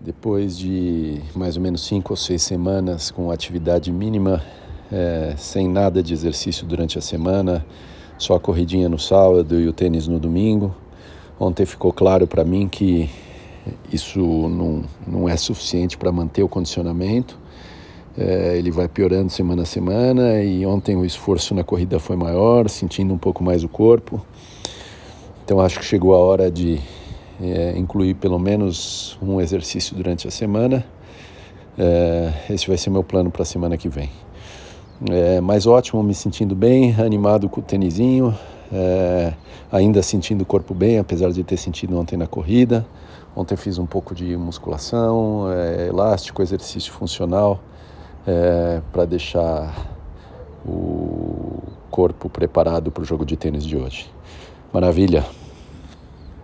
Depois de mais ou menos cinco ou seis semanas com atividade mínima, é, sem nada de exercício durante a semana, só a corridinha no sábado e o tênis no domingo. Ontem ficou claro para mim que isso não, não é suficiente para manter o condicionamento. É, ele vai piorando semana a semana e ontem o esforço na corrida foi maior, sentindo um pouco mais o corpo. Então acho que chegou a hora de é, incluir pelo menos um exercício durante a semana. É, esse vai ser meu plano para a semana que vem. É, mas ótimo, me sentindo bem, animado com o tênisinho, é, ainda sentindo o corpo bem, apesar de ter sentido ontem na corrida. Ontem fiz um pouco de musculação, é, elástico, exercício funcional, é, para deixar o corpo preparado para o jogo de tênis de hoje. Maravilha!